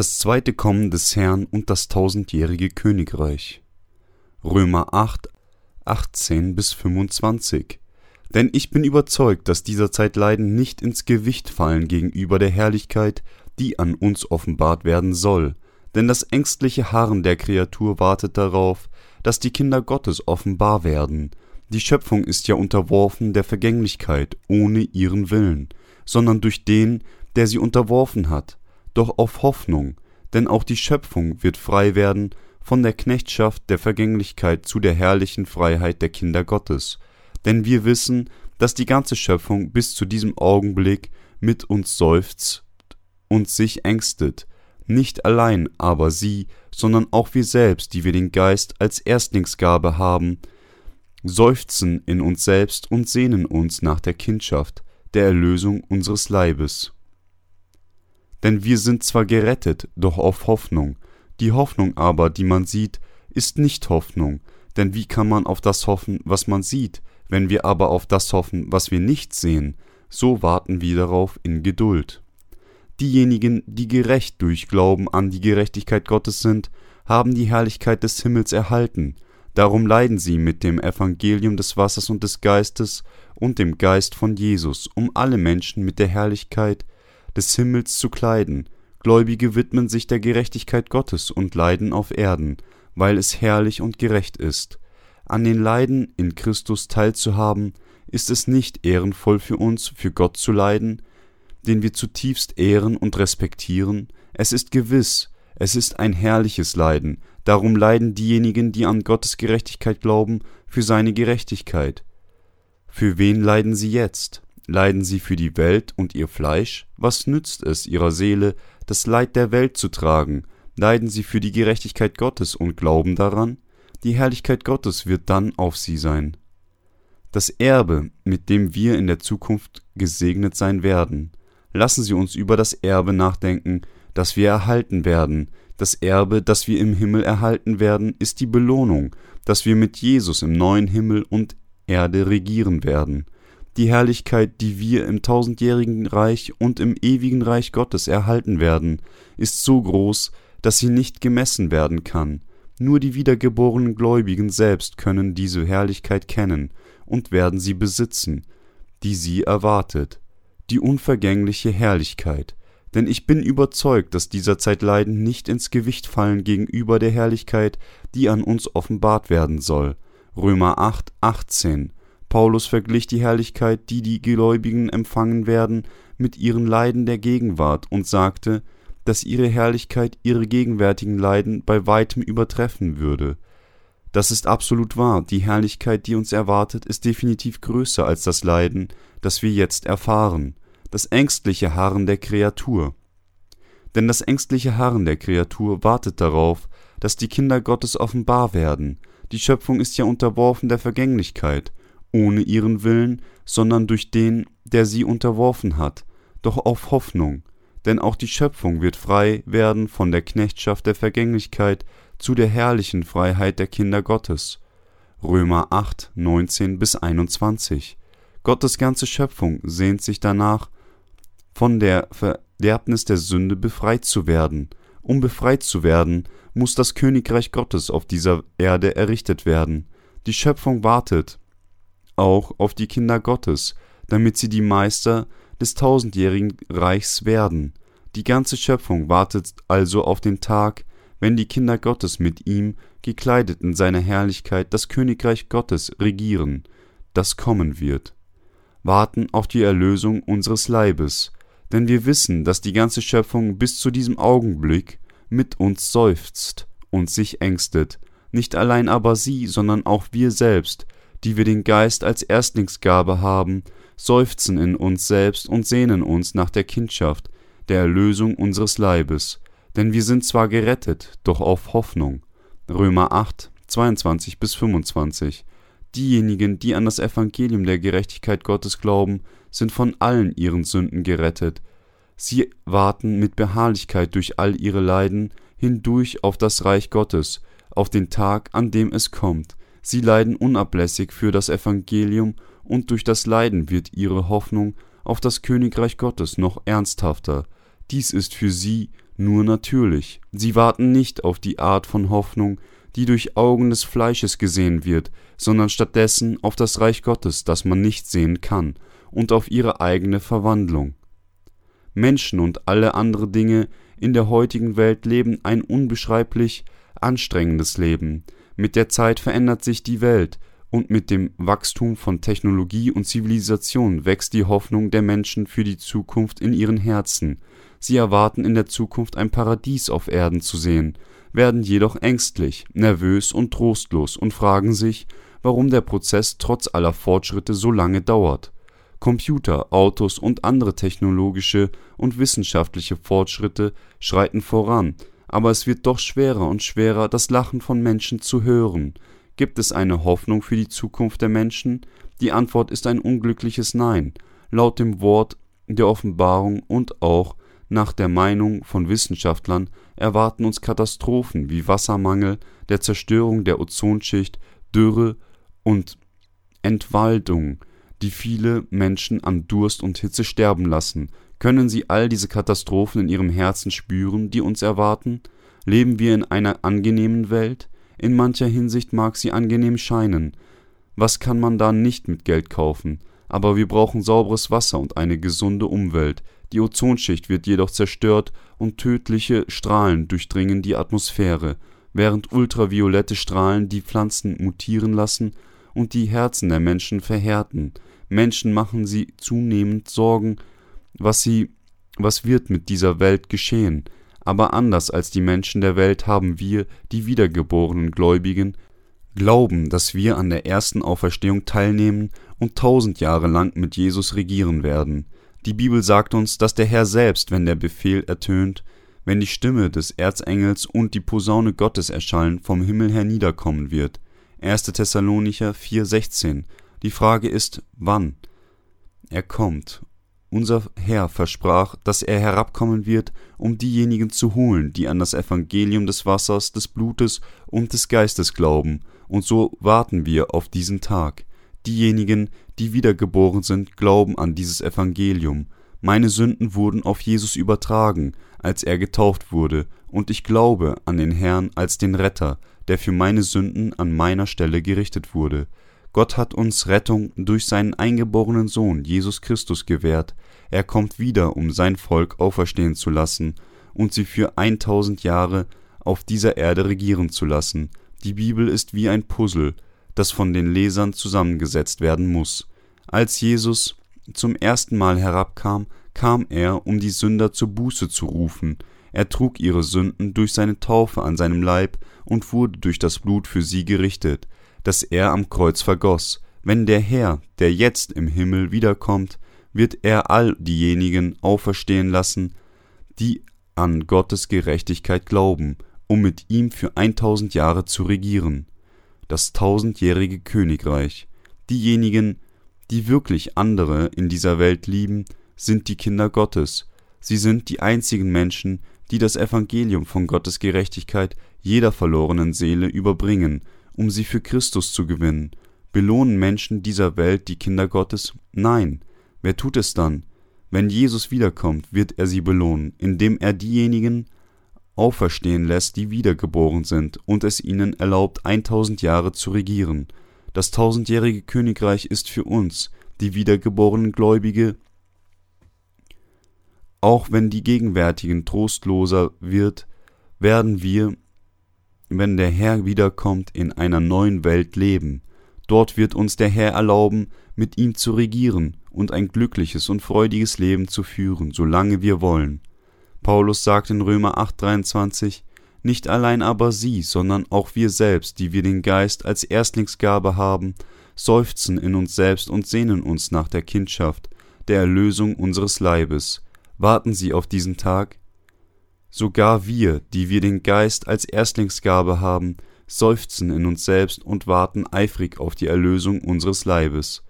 Das zweite Kommen des Herrn und das tausendjährige Königreich. Römer 8, 18 bis 25. Denn ich bin überzeugt, dass dieser Zeit Leiden nicht ins Gewicht fallen gegenüber der Herrlichkeit, die an uns offenbart werden soll. Denn das ängstliche Harren der Kreatur wartet darauf, dass die Kinder Gottes offenbar werden. Die Schöpfung ist ja unterworfen der Vergänglichkeit ohne ihren Willen, sondern durch den, der sie unterworfen hat doch auf Hoffnung, denn auch die Schöpfung wird frei werden von der Knechtschaft der Vergänglichkeit zu der herrlichen Freiheit der Kinder Gottes. Denn wir wissen, dass die ganze Schöpfung bis zu diesem Augenblick mit uns seufzt und sich ängstet, nicht allein aber sie, sondern auch wir selbst, die wir den Geist als Erstlingsgabe haben, seufzen in uns selbst und sehnen uns nach der Kindschaft, der Erlösung unseres Leibes. Denn wir sind zwar gerettet, doch auf Hoffnung. Die Hoffnung aber, die man sieht, ist nicht Hoffnung. Denn wie kann man auf das hoffen, was man sieht, wenn wir aber auf das hoffen, was wir nicht sehen? So warten wir darauf in Geduld. Diejenigen, die gerecht durch Glauben an die Gerechtigkeit Gottes sind, haben die Herrlichkeit des Himmels erhalten. Darum leiden sie mit dem Evangelium des Wassers und des Geistes und dem Geist von Jesus, um alle Menschen mit der Herrlichkeit des Himmels zu kleiden. Gläubige widmen sich der Gerechtigkeit Gottes und leiden auf Erden, weil es herrlich und gerecht ist. An den Leiden in Christus teilzuhaben, ist es nicht ehrenvoll für uns, für Gott zu leiden, den wir zutiefst ehren und respektieren? Es ist gewiss, es ist ein herrliches Leiden, darum leiden diejenigen, die an Gottes Gerechtigkeit glauben, für seine Gerechtigkeit. Für wen leiden sie jetzt? Leiden sie für die Welt und ihr Fleisch? Was nützt es ihrer Seele, das Leid der Welt zu tragen? Leiden sie für die Gerechtigkeit Gottes und glauben daran? Die Herrlichkeit Gottes wird dann auf sie sein. Das Erbe, mit dem wir in der Zukunft gesegnet sein werden. Lassen Sie uns über das Erbe nachdenken, das wir erhalten werden. Das Erbe, das wir im Himmel erhalten werden, ist die Belohnung, dass wir mit Jesus im neuen Himmel und Erde regieren werden die Herrlichkeit, die wir im tausendjährigen Reich und im ewigen Reich Gottes erhalten werden, ist so groß, dass sie nicht gemessen werden kann. Nur die wiedergeborenen Gläubigen selbst können diese Herrlichkeit kennen und werden sie besitzen, die sie erwartet, die unvergängliche Herrlichkeit. Denn ich bin überzeugt, dass dieser Zeit Leiden nicht ins Gewicht fallen gegenüber der Herrlichkeit, die an uns offenbart werden soll. Römer 8, 18 Paulus verglich die Herrlichkeit, die die Gläubigen empfangen werden, mit ihren Leiden der Gegenwart und sagte, dass ihre Herrlichkeit ihre gegenwärtigen Leiden bei weitem übertreffen würde. Das ist absolut wahr, die Herrlichkeit, die uns erwartet, ist definitiv größer als das Leiden, das wir jetzt erfahren, das ängstliche Harren der Kreatur. Denn das ängstliche Harren der Kreatur wartet darauf, dass die Kinder Gottes offenbar werden, die Schöpfung ist ja unterworfen der Vergänglichkeit, ohne ihren Willen, sondern durch den, der sie unterworfen hat, doch auf Hoffnung, denn auch die Schöpfung wird frei werden von der Knechtschaft der Vergänglichkeit zu der herrlichen Freiheit der Kinder Gottes. Römer 8, 19 bis 21. Gottes ganze Schöpfung sehnt sich danach, von der Verderbnis der Sünde befreit zu werden. Um befreit zu werden, muss das Königreich Gottes auf dieser Erde errichtet werden. Die Schöpfung wartet, auch auf die Kinder Gottes, damit sie die Meister des tausendjährigen Reichs werden. Die ganze Schöpfung wartet also auf den Tag, wenn die Kinder Gottes mit ihm, gekleidet in seiner Herrlichkeit, das Königreich Gottes regieren, das kommen wird. Warten auf die Erlösung unseres Leibes, denn wir wissen, dass die ganze Schöpfung bis zu diesem Augenblick mit uns seufzt und sich ängstet, nicht allein aber sie, sondern auch wir selbst, die wir den Geist als Erstlingsgabe haben, seufzen in uns selbst und sehnen uns nach der Kindschaft, der Erlösung unseres Leibes. Denn wir sind zwar gerettet, doch auf Hoffnung. Römer 8, 22 bis 25. Diejenigen, die an das Evangelium der Gerechtigkeit Gottes glauben, sind von allen ihren Sünden gerettet. Sie warten mit Beharrlichkeit durch all ihre Leiden hindurch auf das Reich Gottes, auf den Tag, an dem es kommt. Sie leiden unablässig für das Evangelium, und durch das Leiden wird ihre Hoffnung auf das Königreich Gottes noch ernsthafter. Dies ist für sie nur natürlich. Sie warten nicht auf die Art von Hoffnung, die durch Augen des Fleisches gesehen wird, sondern stattdessen auf das Reich Gottes, das man nicht sehen kann, und auf ihre eigene Verwandlung. Menschen und alle andere Dinge in der heutigen Welt leben ein unbeschreiblich anstrengendes Leben. Mit der Zeit verändert sich die Welt, und mit dem Wachstum von Technologie und Zivilisation wächst die Hoffnung der Menschen für die Zukunft in ihren Herzen. Sie erwarten in der Zukunft ein Paradies auf Erden zu sehen, werden jedoch ängstlich, nervös und trostlos und fragen sich, warum der Prozess trotz aller Fortschritte so lange dauert. Computer, Autos und andere technologische und wissenschaftliche Fortschritte schreiten voran, aber es wird doch schwerer und schwerer, das Lachen von Menschen zu hören. Gibt es eine Hoffnung für die Zukunft der Menschen? Die Antwort ist ein unglückliches Nein. Laut dem Wort der Offenbarung und auch nach der Meinung von Wissenschaftlern erwarten uns Katastrophen wie Wassermangel, der Zerstörung der Ozonschicht, Dürre und Entwaldung, die viele Menschen an Durst und Hitze sterben lassen. Können Sie all diese Katastrophen in Ihrem Herzen spüren, die uns erwarten? Leben wir in einer angenehmen Welt? In mancher Hinsicht mag sie angenehm scheinen. Was kann man da nicht mit Geld kaufen? Aber wir brauchen sauberes Wasser und eine gesunde Umwelt. Die Ozonschicht wird jedoch zerstört und tödliche Strahlen durchdringen die Atmosphäre, während ultraviolette Strahlen die Pflanzen mutieren lassen und die Herzen der Menschen verhärten. Menschen machen sie zunehmend Sorgen, was sie was wird mit dieser Welt geschehen? Aber anders als die Menschen der Welt haben wir, die wiedergeborenen Gläubigen, glauben, dass wir an der ersten Auferstehung teilnehmen und tausend Jahre lang mit Jesus regieren werden. Die Bibel sagt uns, dass der Herr selbst, wenn der Befehl ertönt, wenn die Stimme des Erzengels und die Posaune Gottes erschallen, vom Himmel herniederkommen wird. 1. Thessalonicher 4,16. Die Frage ist, wann? Er kommt. Unser Herr versprach, dass er herabkommen wird, um diejenigen zu holen, die an das Evangelium des Wassers, des Blutes und des Geistes glauben, und so warten wir auf diesen Tag. Diejenigen, die wiedergeboren sind, glauben an dieses Evangelium. Meine Sünden wurden auf Jesus übertragen, als er getauft wurde, und ich glaube an den Herrn als den Retter, der für meine Sünden an meiner Stelle gerichtet wurde. Gott hat uns Rettung durch seinen eingeborenen Sohn Jesus Christus gewährt. Er kommt wieder, um sein Volk auferstehen zu lassen und sie für eintausend Jahre auf dieser Erde regieren zu lassen. Die Bibel ist wie ein Puzzle, das von den Lesern zusammengesetzt werden muss. Als Jesus zum ersten Mal herabkam, kam er, um die Sünder zur Buße zu rufen. Er trug ihre Sünden durch seine Taufe an seinem Leib und wurde durch das Blut für sie gerichtet, das er am Kreuz vergoss. Wenn der Herr, der jetzt im Himmel wiederkommt, wird er all diejenigen auferstehen lassen, die an Gottes Gerechtigkeit glauben, um mit ihm für eintausend Jahre zu regieren das tausendjährige Königreich. Diejenigen, die wirklich andere in dieser Welt lieben, sind die Kinder Gottes. Sie sind die einzigen Menschen, die das Evangelium von Gottes Gerechtigkeit jeder verlorenen Seele überbringen, um sie für Christus zu gewinnen. Belohnen Menschen dieser Welt die Kinder Gottes? Nein. Wer tut es dann? Wenn Jesus wiederkommt, wird er sie belohnen, indem er diejenigen auferstehen lässt, die wiedergeboren sind, und es ihnen erlaubt, eintausend Jahre zu regieren. Das tausendjährige Königreich ist für uns, die wiedergeborenen Gläubige, auch wenn die gegenwärtigen trostloser wird, werden wir, wenn der Herr wiederkommt, in einer neuen Welt leben. Dort wird uns der Herr erlauben, mit ihm zu regieren und ein glückliches und freudiges Leben zu führen, solange wir wollen. Paulus sagt in Römer 8:23, nicht allein aber sie, sondern auch wir selbst, die wir den Geist als Erstlingsgabe haben, seufzen in uns selbst und sehnen uns nach der Kindschaft, der Erlösung unseres Leibes. Warten Sie auf diesen Tag? Sogar wir, die wir den Geist als Erstlingsgabe haben, seufzen in uns selbst und warten eifrig auf die Erlösung unseres Leibes.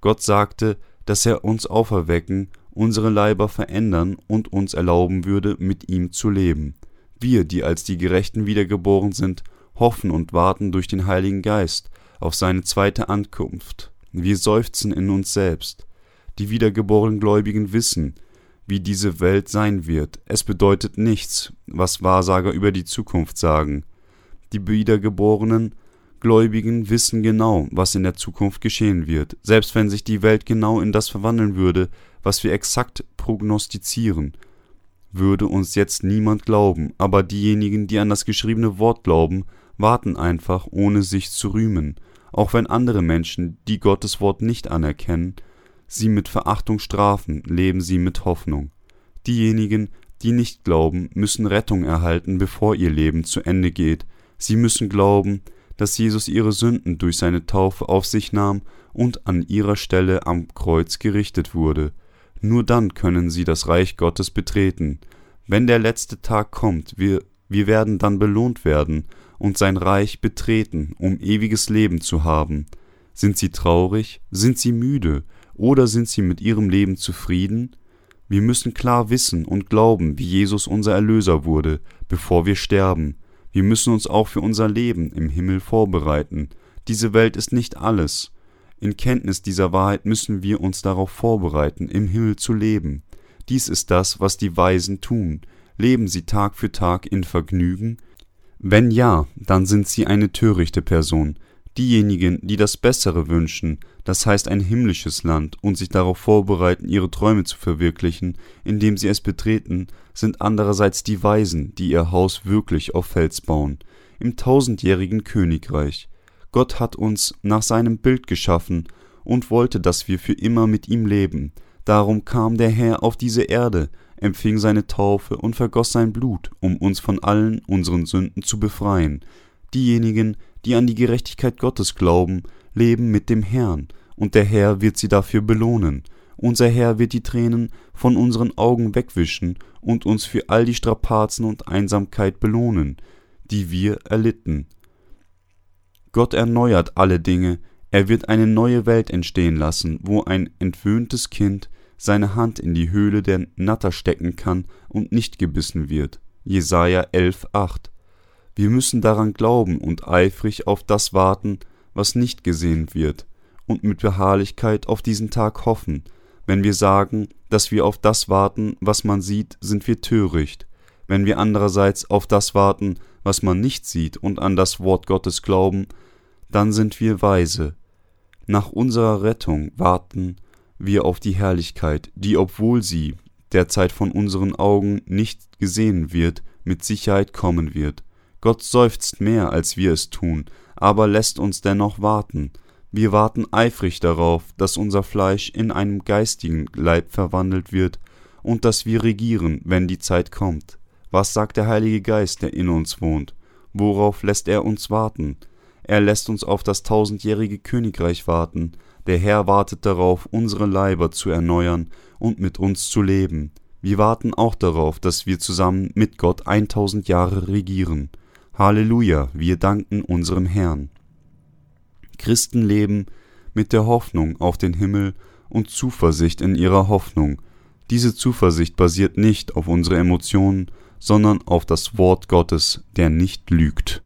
Gott sagte, dass er uns auferwecken unsere Leiber verändern und uns erlauben würde, mit ihm zu leben. Wir, die als die Gerechten wiedergeboren sind, hoffen und warten durch den Heiligen Geist auf seine zweite Ankunft. Wir seufzen in uns selbst. Die wiedergeborenen Gläubigen wissen, wie diese Welt sein wird. Es bedeutet nichts, was Wahrsager über die Zukunft sagen. Die wiedergeborenen Gläubigen wissen genau, was in der Zukunft geschehen wird, selbst wenn sich die Welt genau in das verwandeln würde, was wir exakt prognostizieren, würde uns jetzt niemand glauben, aber diejenigen, die an das geschriebene Wort glauben, warten einfach, ohne sich zu rühmen, auch wenn andere Menschen, die Gottes Wort nicht anerkennen, sie mit Verachtung strafen, leben sie mit Hoffnung. Diejenigen, die nicht glauben, müssen Rettung erhalten, bevor ihr Leben zu Ende geht. Sie müssen glauben, dass Jesus ihre Sünden durch seine Taufe auf sich nahm und an ihrer Stelle am Kreuz gerichtet wurde. Nur dann können sie das Reich Gottes betreten. Wenn der letzte Tag kommt, wir, wir werden dann belohnt werden und sein Reich betreten, um ewiges Leben zu haben. Sind sie traurig? Sind sie müde? Oder sind sie mit ihrem Leben zufrieden? Wir müssen klar wissen und glauben, wie Jesus unser Erlöser wurde, bevor wir sterben. Wir müssen uns auch für unser Leben im Himmel vorbereiten. Diese Welt ist nicht alles. In Kenntnis dieser Wahrheit müssen wir uns darauf vorbereiten, im Himmel zu leben. Dies ist das, was die Weisen tun. Leben sie Tag für Tag in Vergnügen? Wenn ja, dann sind sie eine törichte Person. Diejenigen, die das Bessere wünschen, das heißt ein himmlisches Land, und sich darauf vorbereiten, ihre Träume zu verwirklichen, indem sie es betreten, sind andererseits die Weisen, die ihr Haus wirklich auf Fels bauen, im tausendjährigen Königreich. Gott hat uns nach seinem Bild geschaffen und wollte, dass wir für immer mit ihm leben. Darum kam der Herr auf diese Erde, empfing seine Taufe und vergoss sein Blut, um uns von allen unseren Sünden zu befreien. Diejenigen, die an die Gerechtigkeit Gottes glauben, leben mit dem Herrn, und der Herr wird sie dafür belohnen. Unser Herr wird die Tränen von unseren Augen wegwischen und uns für all die Strapazen und Einsamkeit belohnen, die wir erlitten. Gott erneuert alle Dinge, er wird eine neue Welt entstehen lassen, wo ein entwöhntes Kind seine Hand in die Höhle der Natter stecken kann und nicht gebissen wird. Jesaja 11,8 Wir müssen daran glauben und eifrig auf das warten, was nicht gesehen wird, und mit Beharrlichkeit auf diesen Tag hoffen. Wenn wir sagen, dass wir auf das warten, was man sieht, sind wir töricht. Wenn wir andererseits auf das warten, was man nicht sieht und an das Wort Gottes glauben, dann sind wir weise. Nach unserer Rettung warten wir auf die Herrlichkeit, die, obwohl sie derzeit von unseren Augen nicht gesehen wird, mit Sicherheit kommen wird. Gott seufzt mehr, als wir es tun, aber lässt uns dennoch warten. Wir warten eifrig darauf, dass unser Fleisch in einem geistigen Leib verwandelt wird und dass wir regieren, wenn die Zeit kommt. Was sagt der Heilige Geist, der in uns wohnt? Worauf lässt er uns warten? Er lässt uns auf das tausendjährige Königreich warten. Der Herr wartet darauf, unsere Leiber zu erneuern und mit uns zu leben. Wir warten auch darauf, dass wir zusammen mit Gott eintausend Jahre regieren. Halleluja, wir danken unserem Herrn. Christen leben mit der Hoffnung auf den Himmel und Zuversicht in ihrer Hoffnung. Diese Zuversicht basiert nicht auf unsere Emotionen, sondern auf das Wort Gottes, der nicht lügt.